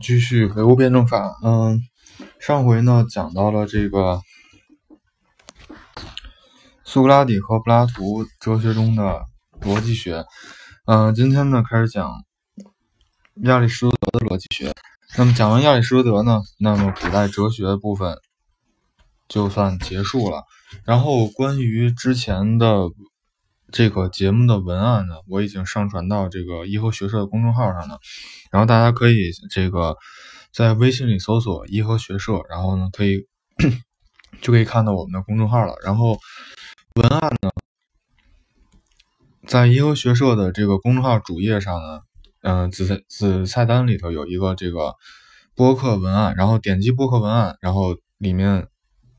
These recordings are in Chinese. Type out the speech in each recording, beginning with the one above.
继续唯物辩证法。嗯，上回呢讲到了这个苏格拉底和柏拉图哲学中的逻辑学。嗯，今天呢开始讲亚里士多德的逻辑学。那么讲完亚里士多德呢，那么古代哲学部分就算结束了。然后关于之前的。这个节目的文案呢，我已经上传到这个颐和学社的公众号上了，然后大家可以这个在微信里搜索“颐和学社”，然后呢可以 就可以看到我们的公众号了。然后文案呢，在颐和学社的这个公众号主页上呢，嗯，子子菜单里头有一个这个播客文案，然后点击播客文案，然后里面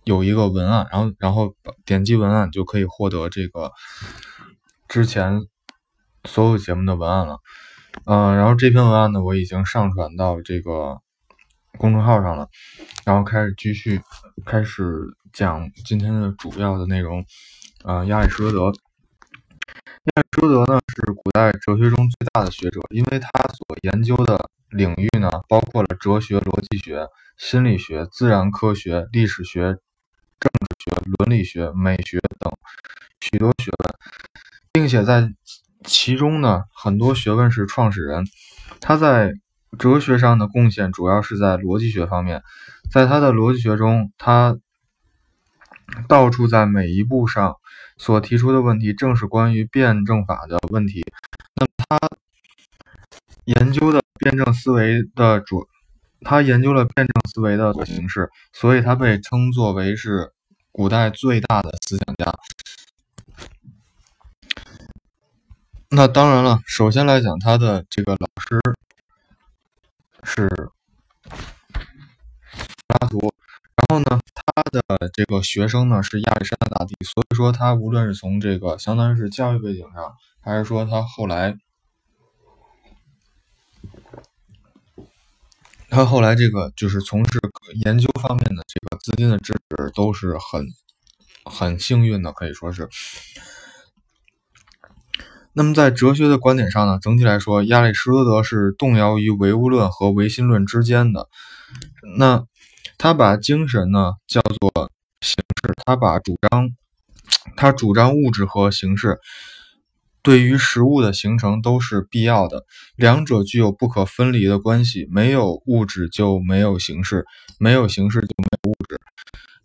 有一个文案，然后然后点击文案就可以获得这个。之前所有节目的文案了，嗯，然后这篇文案呢，我已经上传到这个公众号上了，然后开始继续开始讲今天的主要的内容，啊，亚里士多德，亚里士多德呢是古代哲学中最大的学者，因为他所研究的领域呢，包括了哲学、逻辑学、心理学、自然科学、历史学、政治学、伦理学、美学等许多学问。并且在其中呢，很多学问是创始人。他在哲学上的贡献主要是在逻辑学方面。在他的逻辑学中，他到处在每一步上所提出的问题，正是关于辩证法的问题。那么他研究的辩证思维的主，他研究了辩证思维的形式，所以他被称作为是古代最大的思想家。那当然了，首先来讲，他的这个老师是柏拉图，然后呢，他的这个学生呢是亚历山大大帝，所以说他无论是从这个相当于是教育背景上，还是说他后来，他后来这个就是从事研究方面的这个资金的支持，都是很很幸运的，可以说是。那么在哲学的观点上呢，整体来说，亚里士多德是动摇于唯物论和唯心论之间的。那他把精神呢叫做形式，他把主张，他主张物质和形式对于实物的形成都是必要的，两者具有不可分离的关系。没有物质就没有形式，没有形式就没有物质。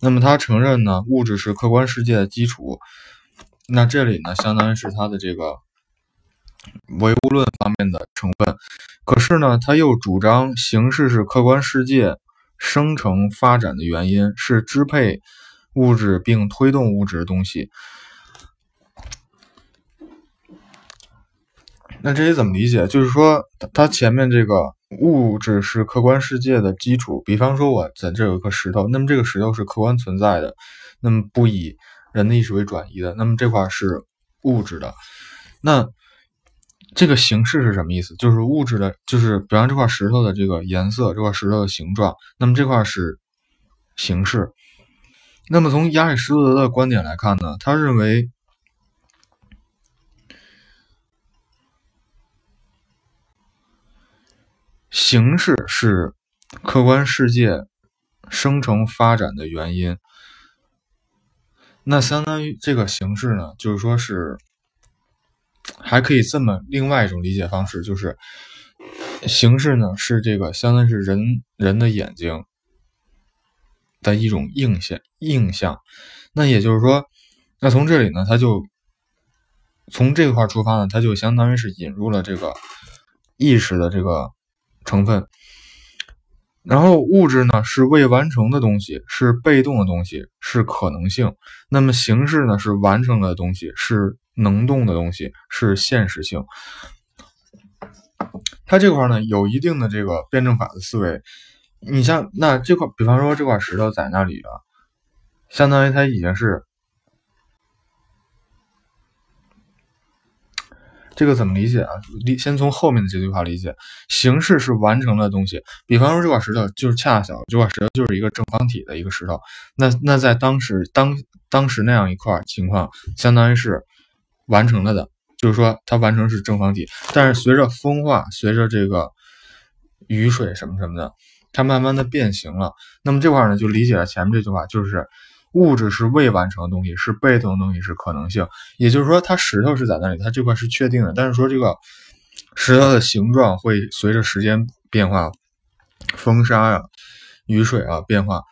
那么他承认呢，物质是客观世界的基础。那这里呢，相当于是他的这个。唯物论方面的成分，可是呢，他又主张形式是客观世界生成发展的原因，是支配物质并推动物质的东西。那这些怎么理解？就是说，它前面这个物质是客观世界的基础。比方说，我在这有一颗石头，那么这个石头是客观存在的，那么不以人的意识为转移的，那么这块是物质的。那这个形式是什么意思？就是物质的，就是比方这块石头的这个颜色，这块石头的形状。那么这块是形式。那么从亚里士多德的观点来看呢，他认为形式是客观世界生成发展的原因。那相当于这个形式呢，就是说是。还可以这么另外一种理解方式，就是形式呢是这个相当于是人人的眼睛的一种印象印象。那也就是说，那从这里呢，它就从这块出发呢，它就相当于是引入了这个意识的这个成分。然后物质呢是未完成的东西，是被动的东西，是可能性。那么形式呢是完成的东西，是。能动的东西是现实性，它这块呢有一定的这个辩证法的思维。你像那这块，比方说这块石头在那里了，相当于它已经是这个怎么理解啊？理先从后面的这句话理解，形式是完成的东西。比方说这块石头就是恰巧这块石头就是一个正方体的一个石头，那那在当时当当时那样一块情况，相当于是。完成了的，就是说它完成是正方体，但是随着风化，随着这个雨水什么什么的，它慢慢的变形了。那么这块呢，就理解了前面这句话，就是物质是未完成的东西，是被动的东西，是可能性。也就是说，它石头是在那里，它这块是确定的，但是说这个石头的形状会随着时间变化，风沙呀、雨水啊变化。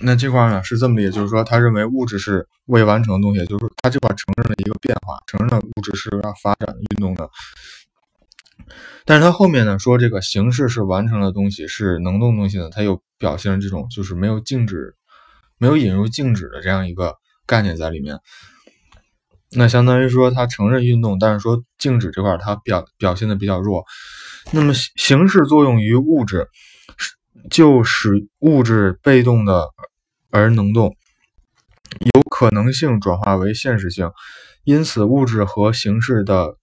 那这块呢是这么理解，就是说他认为物质是未完成的东西，就是他这块承认了一个变化，承认了物质是要发展运动的。但是他后面呢说这个形式是完成的东西，是能动东西呢，它又表现了这种就是没有静止、没有引入静止的这样一个概念在里面。那相当于说他承认运动，但是说静止这块它表表现的比较弱。那么形式作用于物质，就使物质被动的而能动，有可能性转化为现实性，因此物质和形式的。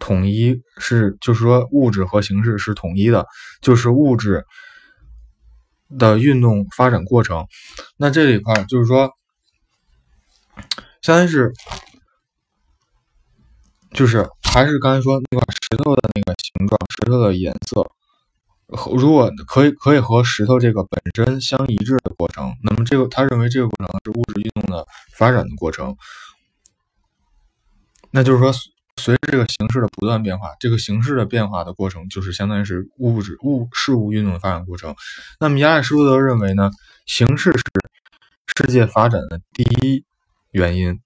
统一是，就是说物质和形式是统一的，就是物质的运动发展过程。那这里块就是说，相当于是，就是还是刚才说那块石头的那个形状，石头的颜色，和如果可以可以和石头这个本身相一致的过程，那么这个他认为这个过程是物质运动的发展的过程。那就是说。随着这个形式的不断变化，这个形式的变化的过程，就是相当于是物质物事物运动的发展过程。那么亚里士多德认为呢，形式是世界发展的第一原因，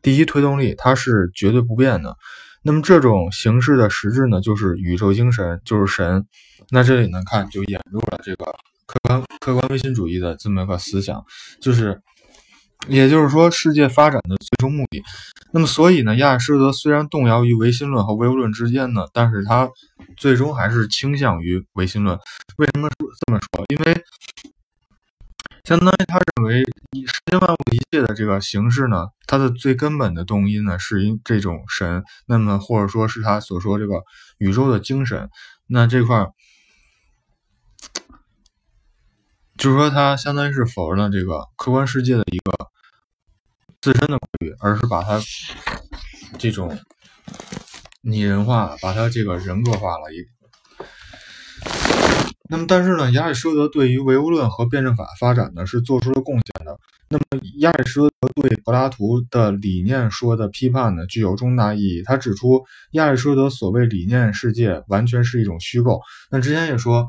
第一推动力，它是绝对不变的。那么这种形式的实质呢，就是宇宙精神，就是神。那这里呢，看就引入了这个客观客观唯心主义的这么一个思想，就是。也就是说，世界发展的最终目的。那么，所以呢，亚里士多德虽然动摇于唯心论和唯物论之间呢，但是他最终还是倾向于唯心论。为什么这么说？因为相当于他认为，以世间万物一切的这个形式呢，它的最根本的动因呢，是因这种神。那么，或者说是他所说这个宇宙的精神。那这块。就是说，它相当于是否认了这个客观世界的一个自身的规律，而是把它这种拟人化，把它这个人格化了一。那么，但是呢，亚里士多德对于唯物论和辩证法发展呢是做出了贡献的。那么，亚里士多德对柏拉图的理念说的批判呢具有重大意义。他指出，亚里士多德所谓理念世界完全是一种虚构。那之前也说，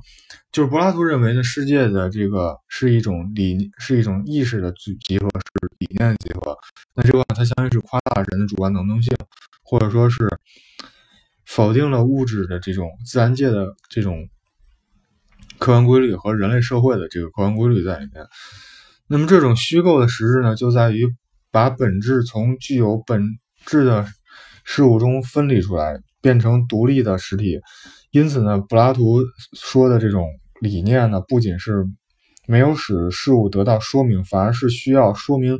就是柏拉图认为呢，世界的这个是一种理，是一种意识的集集合，是理念的集合。那这个它相当于是夸大人的主观能动性，或者说是否定了物质的这种自然界的这种。客观规律和人类社会的这个客观规律在里面。那么这种虚构的实质呢，就在于把本质从具有本质的事物中分离出来，变成独立的实体。因此呢，柏拉图说的这种理念呢，不仅是没有使事物得到说明，反而是需要说明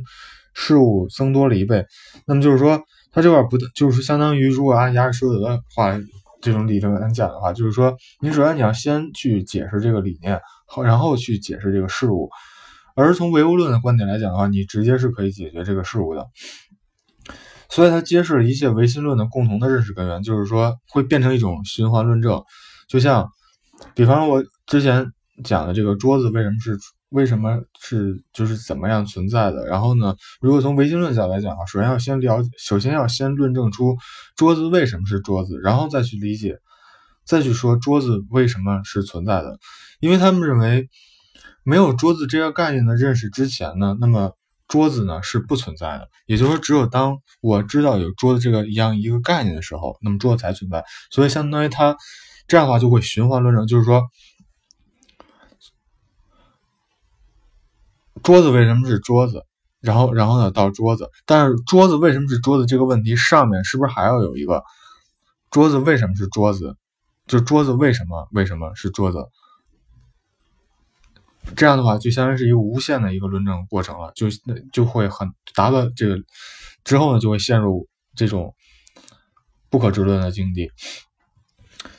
事物增多了一倍。那么就是说，他这块不就是相当于，如果按亚里士多德的话。这种理论来讲的话，就是说，你首先你要先去解释这个理念，好，然后去解释这个事物。而从唯物论的观点来讲的话，你直接是可以解决这个事物的。所以，它揭示了一切唯心论的共同的认识根源，就是说，会变成一种循环论证。就像，比方我之前讲的这个桌子为什么是。为什么是就是怎么样存在的？然后呢？如果从唯心论角度来讲啊，首先要先了，首先要先论证出桌子为什么是桌子，然后再去理解，再去说桌子为什么是存在的。因为他们认为，没有桌子这个概念的认识之前呢，那么桌子呢是不存在的。也就是说，只有当我知道有桌子这个一样一个概念的时候，那么桌子才存在。所以，相当于它这样的话就会循环论证，就是说。桌子为什么是桌子？然后，然后呢？到桌子，但是桌子为什么是桌子这个问题上面是不是还要有一个桌子为什么是桌子？就桌子为什么为什么是桌子？这样的话，就相当于是一个无限的一个论证过程了，就那就会很达到这个之后呢，就会陷入这种不可知论的境地。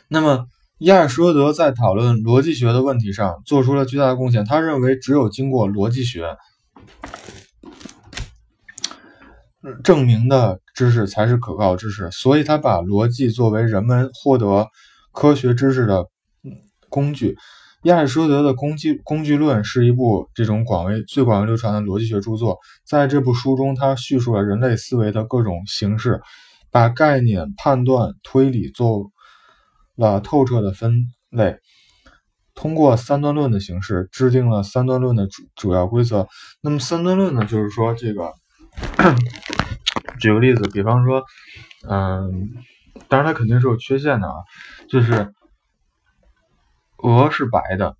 那么。亚里士多德在讨论逻辑学的问题上做出了巨大的贡献。他认为，只有经过逻辑学证明的知识才是可靠知识，所以他把逻辑作为人们获得科学知识的工具。亚里士多德的工具工具论是一部这种广为最广为流传的逻辑学著作。在这部书中，他叙述了人类思维的各种形式，把概念、判断、推理做了透彻的分类，通过三段论的形式制定了三段论的主主要规则。那么三段论呢，就是说这个，举个例子，比方说，嗯，当然它肯定是有缺陷的啊，就是。鹅是白的，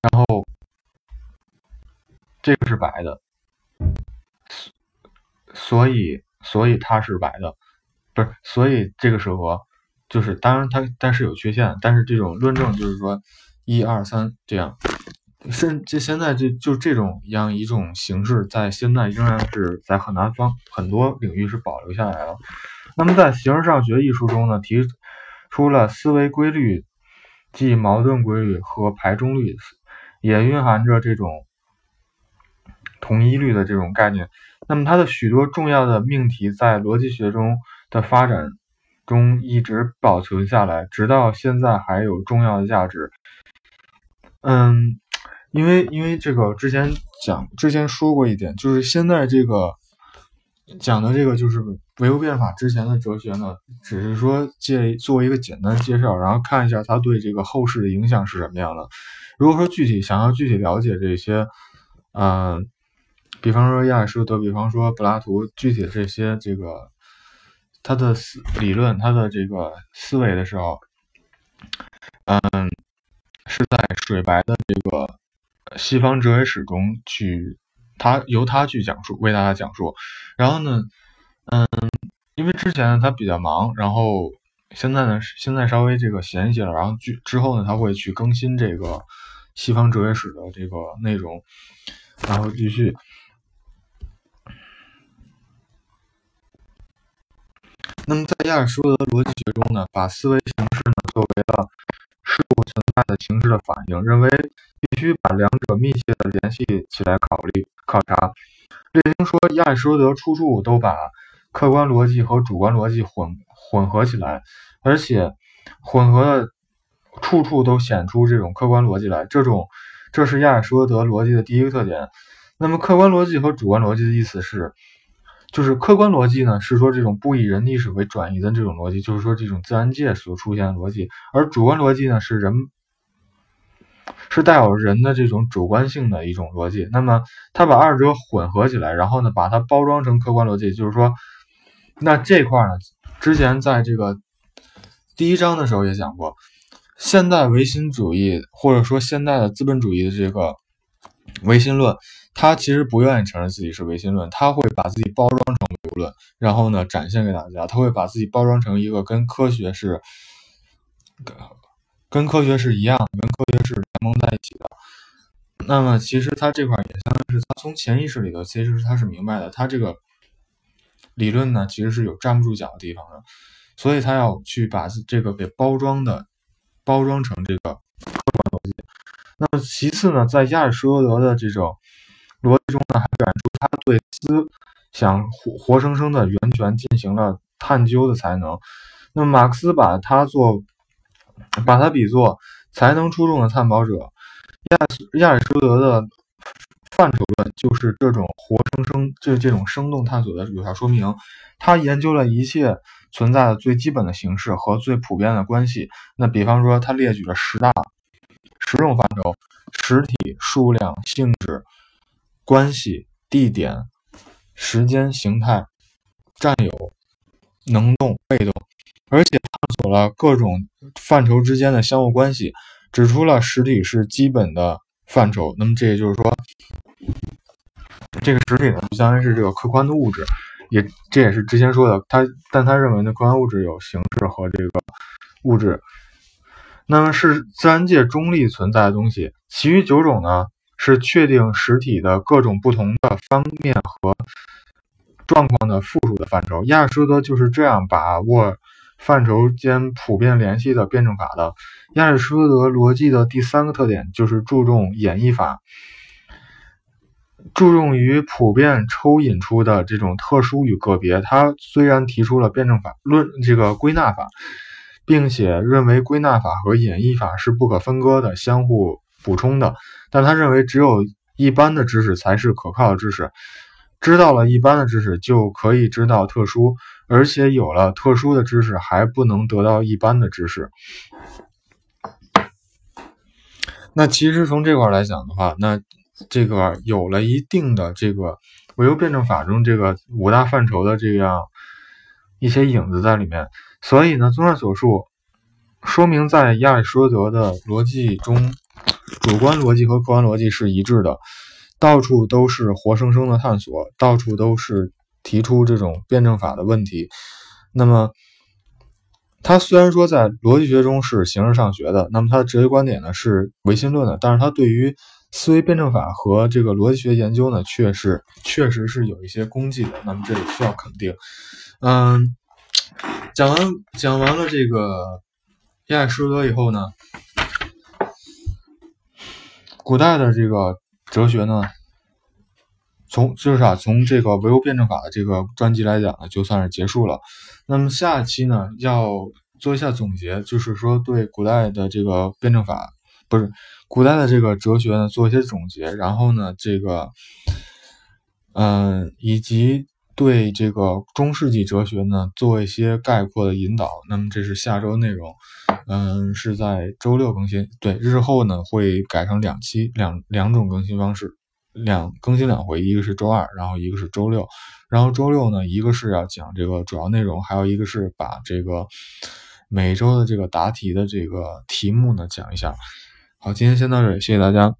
然后这个是白的，所以所以它是白的，不是，所以这个时候，就是当然它但是有缺陷，但是这种论证就是说一二三这样，甚这现在就就这种样一种形式，在现在仍然是在很南方很多领域是保留下来了。那么在形而上学一书中呢，提。出了思维规律，即矛盾规律和排中律，也蕴含着这种同一律的这种概念。那么，它的许多重要的命题在逻辑学中的发展中一直保存下来，直到现在还有重要的价值。嗯，因为因为这个之前讲之前说过一点，就是现在这个。讲的这个就是唯物辩法之前的哲学呢，只是说介做一个简单介绍，然后看一下它对这个后世的影响是什么样的。如果说具体想要具体了解这些，嗯，比方说亚里士多德，比方说柏拉图，具体的这些这个他的思理论，他的这个思维的时候，嗯，是在水白的这个西方哲学史中去。他由他去讲述，为大家讲述。然后呢，嗯，因为之前他比较忙，然后现在呢，现在稍微这个闲一些了。然后之之后呢，他会去更新这个西方哲学史的这个内容，然后继续。那么在亚里士多德逻辑学中呢，把思维形式呢作为了事物存在的形式的反应，认为必须把两者密切的联系起来考虑。考察，列宁说亚里士多德处处都把客观逻辑和主观逻辑混混合起来，而且混合的处处都显出这种客观逻辑来。这种这是亚里士多德逻辑的第一个特点。那么客观逻辑和主观逻辑的意思是，就是客观逻辑呢是说这种不以人历史为转移的这种逻辑，就是说这种自然界所出现的逻辑，而主观逻辑呢是人。是带有人的这种主观性的一种逻辑，那么他把二者混合起来，然后呢，把它包装成客观逻辑，就是说，那这块呢，之前在这个第一章的时候也讲过，现代唯心主义或者说现代的资本主义的这个唯心论，他其实不愿意承认自己是唯心论，他会把自己包装成唯物论，然后呢，展现给大家，他会把自己包装成一个跟科学是。跟科学是一样，跟科学是联盟在一起的。那么，其实他这块也相当于是他从潜意识里头，其实他是明白的。他这个理论呢，其实是有站不住脚的地方的，所以他要去把这个给包装的，包装成这个。那么，其次呢，在亚里士多德的这种逻辑中呢，还表现出他对思想活活生生的源泉进行了探究的才能。那么，马克思把他做。把它比作才能出众的探宝者，亚亚里士多德的范畴论就是这种活生生，就是这种生动探索的有效说明。他研究了一切存在的最基本的形式和最普遍的关系。那比方说，他列举了十大实用范畴：实体、数量、性质、关系、地点、时间、形态、占有、能动、被动。而且探索了各种范畴之间的相互关系，指出了实体是基本的范畴。那么这也就是说，这个实体呢，就相当于是这个客观的物质，也这也是之前说的。他但他认为呢，客观物质有形式和这个物质，那么是自然界中立存在的东西。其余九种呢，是确定实体的各种不同的方面和状况的附属的范畴。亚里士多德就是这样把握。范畴间普遍联系的辩证法的亚里士多德逻辑的第三个特点就是注重演绎法，注重于普遍抽引出的这种特殊与个别。他虽然提出了辩证法论这个归纳法，并且认为归纳法和演绎法是不可分割的、相互补充的。但他认为，只有一般的知识才是可靠的知识。知道了一般的知识，就可以知道特殊，而且有了特殊的知识，还不能得到一般的知识。那其实从这块来讲的话，那这个有了一定的这个唯物辩证法中这个五大范畴的这样一些影子在里面。所以呢，综上所述，说明在亚里士多德的逻辑中，主观逻辑和客观逻辑是一致的。到处都是活生生的探索，到处都是提出这种辩证法的问题。那么，他虽然说在逻辑学中是形式上学的，那么他的哲学观点呢是唯心论的，但是他对于思维辩证法和这个逻辑学研究呢，却是确实是有一些功绩的。那么这里需要肯定。嗯，讲完讲完了这个亚里士多德以后呢，古代的这个。哲学呢，从就是啊，从这个唯物辩证法的这个专辑来讲呢，就算是结束了。那么下期呢，要做一下总结，就是说对古代的这个辩证法，不是古代的这个哲学呢，做一些总结。然后呢，这个，嗯，以及对这个中世纪哲学呢，做一些概括的引导。那么这是下周内容。嗯，是在周六更新。对，日后呢会改成两期，两两种更新方式，两更新两回，一个是周二，然后一个是周六。然后周六呢，一个是要讲这个主要内容，还有一个是把这个每周的这个答题的这个题目呢讲一下。好，今天先到这里，谢谢大家。